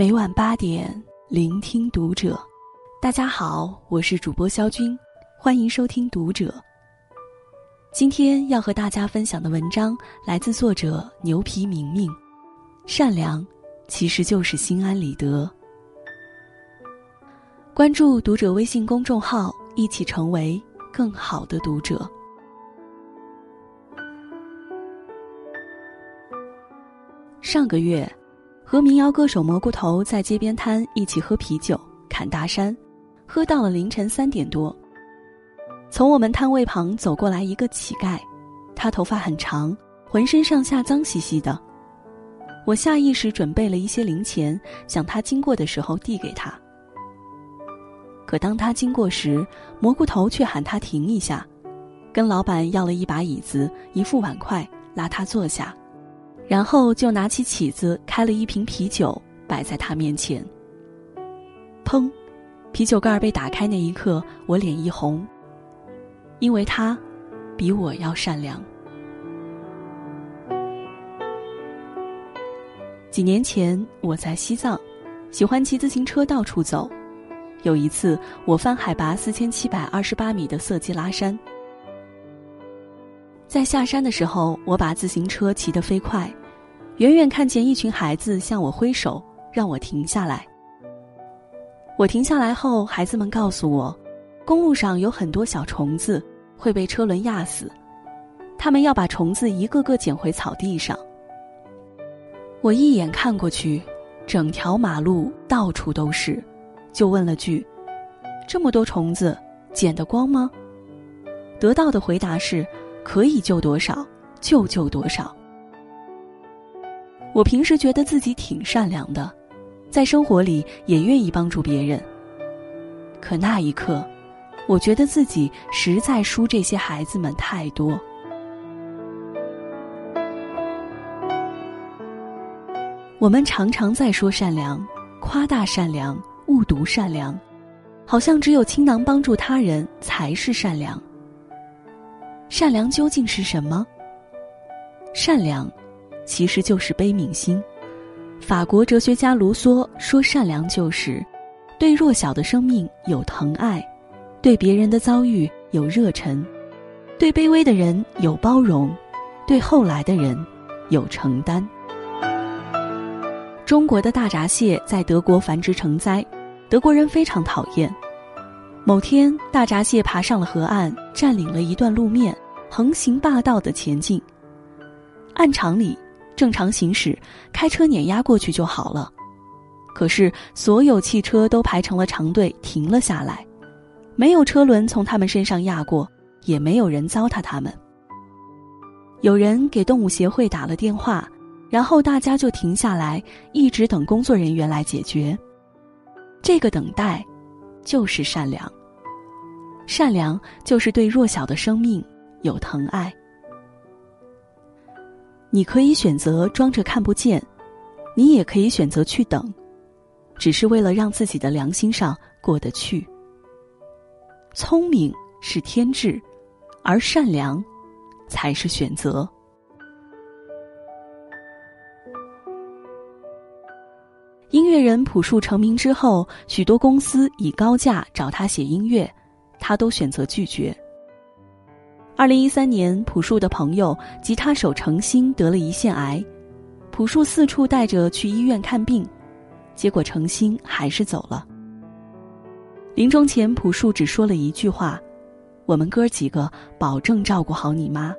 每晚八点，聆听读者。大家好，我是主播肖军，欢迎收听《读者》。今天要和大家分享的文章来自作者牛皮明明。善良，其实就是心安理得。关注《读者》微信公众号，一起成为更好的读者。上个月，和民谣歌手蘑菇头在街边摊一起喝啤酒、侃大山，喝到了凌晨三点多。从我们摊位旁走过来一个乞丐，他头发很长，浑身上下脏兮兮的。我下意识准备了一些零钱，想他经过的时候递给他。可当他经过时，蘑菇头却喊他停一下，跟老板要了一把椅子、一副碗筷，拉他坐下。然后就拿起起子开了一瓶啤酒摆在他面前。砰，啤酒盖被打开那一刻，我脸一红。因为他，比我要善良。几年前我在西藏，喜欢骑自行车到处走。有一次我翻海拔四千七百二十八米的色季拉山，在下山的时候，我把自行车骑得飞快。远远看见一群孩子向我挥手，让我停下来。我停下来后，孩子们告诉我，公路上有很多小虫子会被车轮压死，他们要把虫子一个个捡回草地上。我一眼看过去，整条马路到处都是，就问了句：“这么多虫子，捡得光吗？”得到的回答是：“可以救多少就救多少。”我平时觉得自己挺善良的，在生活里也愿意帮助别人。可那一刻，我觉得自己实在输这些孩子们太多。我们常常在说善良，夸大善良，误读善良，好像只有倾囊帮助他人才是善良。善良究竟是什么？善良。其实就是悲悯心。法国哲学家卢梭说：“善良就是对弱小的生命有疼爱，对别人的遭遇有热忱，对卑微的人有包容，对后来的人有承担。”中国的大闸蟹在德国繁殖成灾，德国人非常讨厌。某天，大闸蟹爬上了河岸，占领了一段路面，横行霸道的前进。按常理。正常行驶，开车碾压过去就好了。可是所有汽车都排成了长队，停了下来，没有车轮从他们身上压过，也没有人糟蹋他们。有人给动物协会打了电话，然后大家就停下来，一直等工作人员来解决。这个等待，就是善良。善良就是对弱小的生命有疼爱。你可以选择装着看不见，你也可以选择去等，只是为了让自己的良心上过得去。聪明是天智，而善良才是选择。音乐人朴树成名之后，许多公司以高价找他写音乐，他都选择拒绝。二零一三年，朴树的朋友吉他手程心得了胰腺癌，朴树四处带着去医院看病，结果程心还是走了。临终前，朴树只说了一句话：“我们哥几个保证照顾好你妈。”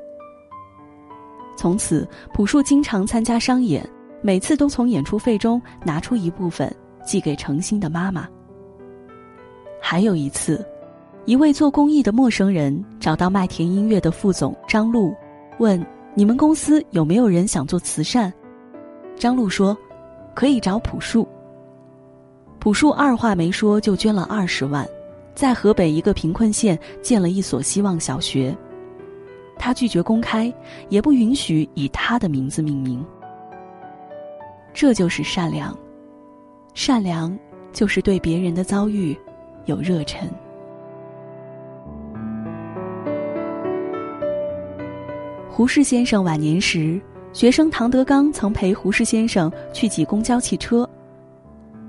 从此，朴树经常参加商演，每次都从演出费中拿出一部分寄给程心的妈妈。还有一次。一位做公益的陌生人找到麦田音乐的副总张璐，问：“你们公司有没有人想做慈善？”张璐说：“可以找朴树。”朴树二话没说就捐了二十万，在河北一个贫困县建了一所希望小学。他拒绝公开，也不允许以他的名字命名。这就是善良，善良就是对别人的遭遇有热忱。胡适先生晚年时，学生唐德刚曾陪胡适先生去挤公交汽车。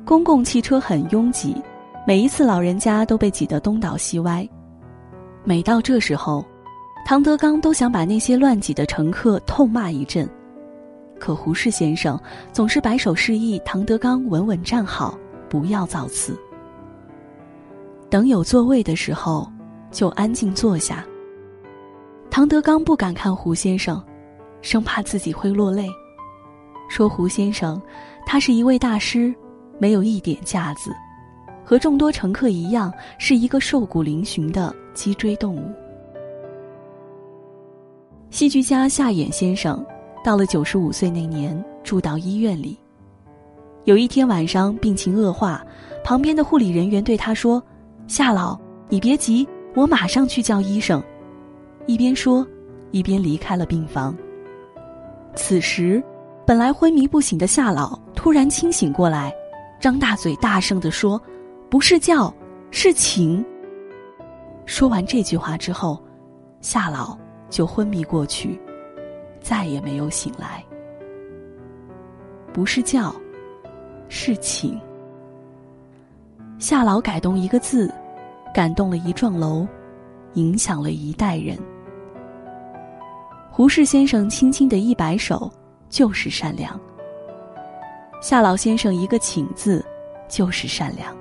公共汽车很拥挤，每一次老人家都被挤得东倒西歪。每到这时候，唐德刚都想把那些乱挤的乘客痛骂一阵，可胡适先生总是摆手示意唐德刚稳稳站好，不要造次。等有座位的时候，就安静坐下。唐德刚不敢看胡先生，生怕自己会落泪，说胡先生，他是一位大师。没有一点架子，和众多乘客一样，是一个瘦骨嶙峋的脊椎动物。戏剧家夏衍先生到了九十五岁那年，住到医院里。有一天晚上病情恶化，旁边的护理人员对他说：“夏老，你别急，我马上去叫医生。”一边说，一边离开了病房。此时，本来昏迷不醒的夏老突然清醒过来。张大嘴，大声地说：“不是叫，是请。”说完这句话之后，夏老就昏迷过去，再也没有醒来。不是叫，是请。夏老改动一个字，感动了一幢楼，影响了一代人。胡适先生轻轻的一摆手，就是善良。夏老先生一个“请”字，就是善良。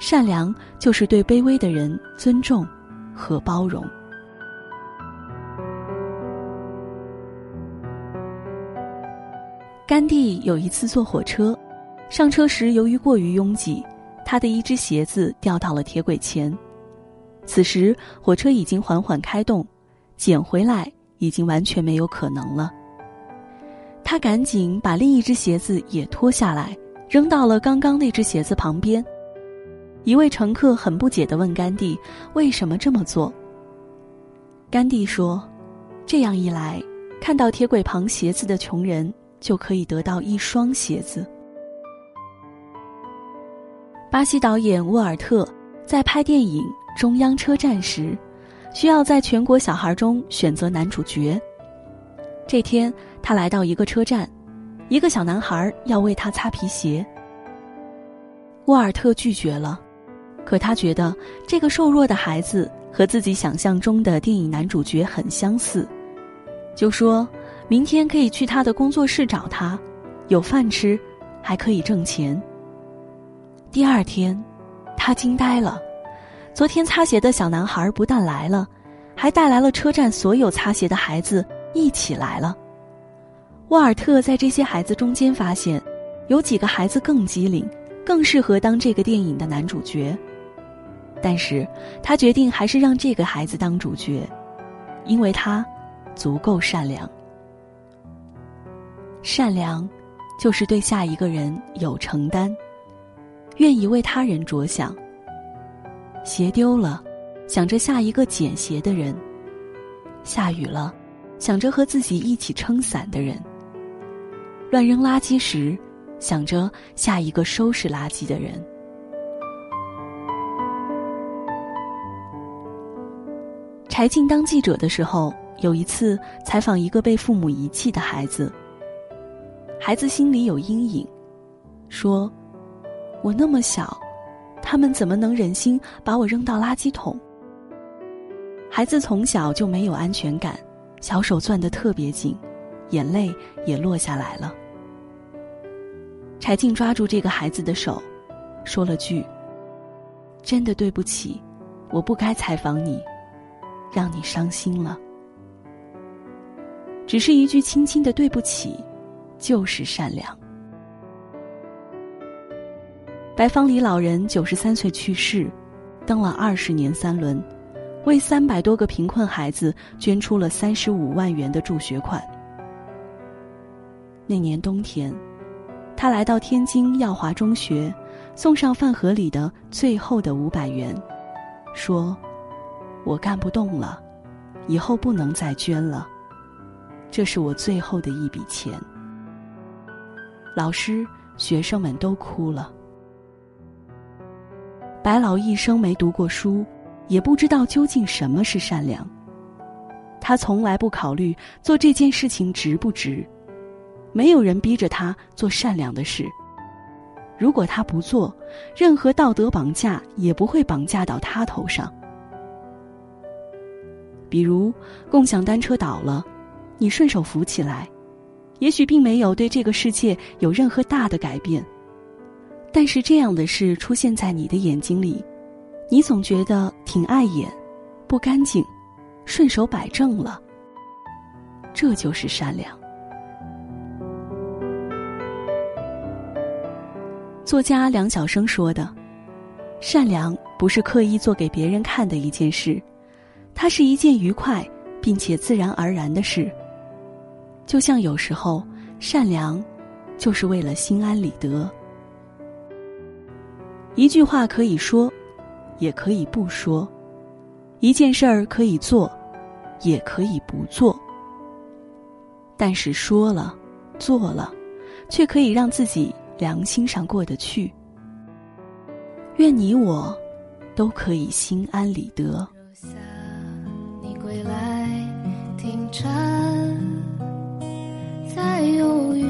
善良就是对卑微的人尊重和包容。甘地有一次坐火车，上车时由于过于拥挤，他的一只鞋子掉到了铁轨前。此时火车已经缓缓开动，捡回来已经完全没有可能了。他赶紧把另一只鞋子也脱下来，扔到了刚刚那只鞋子旁边。一位乘客很不解地问甘地：“为什么这么做？”甘地说：“这样一来，看到铁轨旁鞋子的穷人就可以得到一双鞋子。”巴西导演沃尔特在拍电影《中央车站》时，需要在全国小孩中选择男主角。这天，他来到一个车站，一个小男孩要为他擦皮鞋。沃尔特拒绝了，可他觉得这个瘦弱的孩子和自己想象中的电影男主角很相似，就说明天可以去他的工作室找他，有饭吃，还可以挣钱。第二天，他惊呆了，昨天擦鞋的小男孩不但来了，还带来了车站所有擦鞋的孩子。一起来了。沃尔特在这些孩子中间发现，有几个孩子更机灵，更适合当这个电影的男主角。但是他决定还是让这个孩子当主角，因为他足够善良。善良，就是对下一个人有承担，愿意为他人着想。鞋丢了，想着下一个捡鞋的人；下雨了。想着和自己一起撑伞的人，乱扔垃圾时，想着下一个收拾垃圾的人。柴静当记者的时候，有一次采访一个被父母遗弃的孩子，孩子心里有阴影，说：“我那么小，他们怎么能忍心把我扔到垃圾桶？”孩子从小就没有安全感。小手攥得特别紧，眼泪也落下来了。柴静抓住这个孩子的手，说了句：“真的对不起，我不该采访你，让你伤心了。”只是一句轻轻的对不起，就是善良。白方里老人九十三岁去世，登了二十年三轮。为三百多个贫困孩子捐出了三十五万元的助学款。那年冬天，他来到天津耀华中学，送上饭盒里的最后的五百元，说：“我干不动了，以后不能再捐了，这是我最后的一笔钱。”老师、学生们都哭了。白老一生没读过书。也不知道究竟什么是善良。他从来不考虑做这件事情值不值，没有人逼着他做善良的事。如果他不做，任何道德绑架也不会绑架到他头上。比如，共享单车倒了，你顺手扶起来，也许并没有对这个世界有任何大的改变，但是这样的事出现在你的眼睛里，你总觉得挺碍眼，不干净，顺手摆正了。这就是善良。作家梁晓声说的：“善良不是刻意做给别人看的一件事，它是一件愉快并且自然而然的事。就像有时候，善良就是为了心安理得。一句话可以说，也可以不说；一件事儿可以做，也可以不做。但是说了，做了，却可以让自己。”良心上过得去，愿你我都可以心安理得。你归来听蝉，在忧郁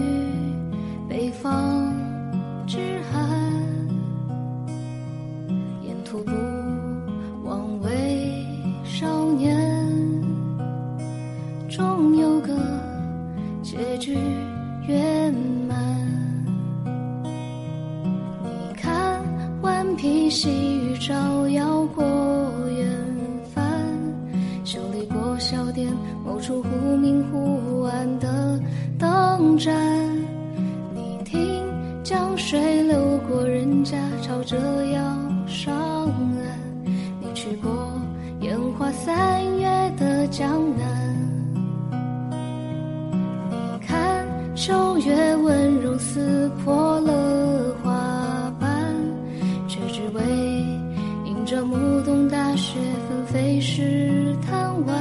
北方之站。你听江水流过人家，朝着要上岸。你去过烟花三月的江南。你看秋月温柔撕破了花。瓣，却只为迎着暮冬大雪纷飞时贪玩，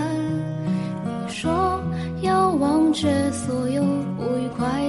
你说要忘却所有不愉快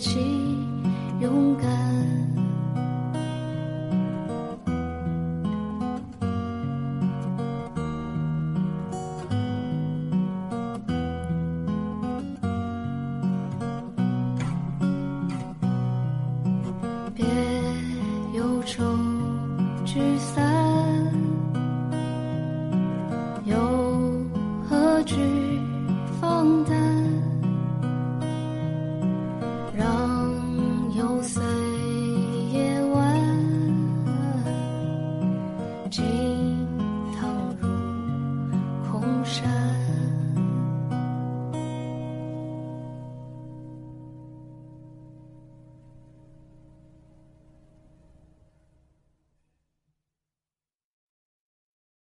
ti.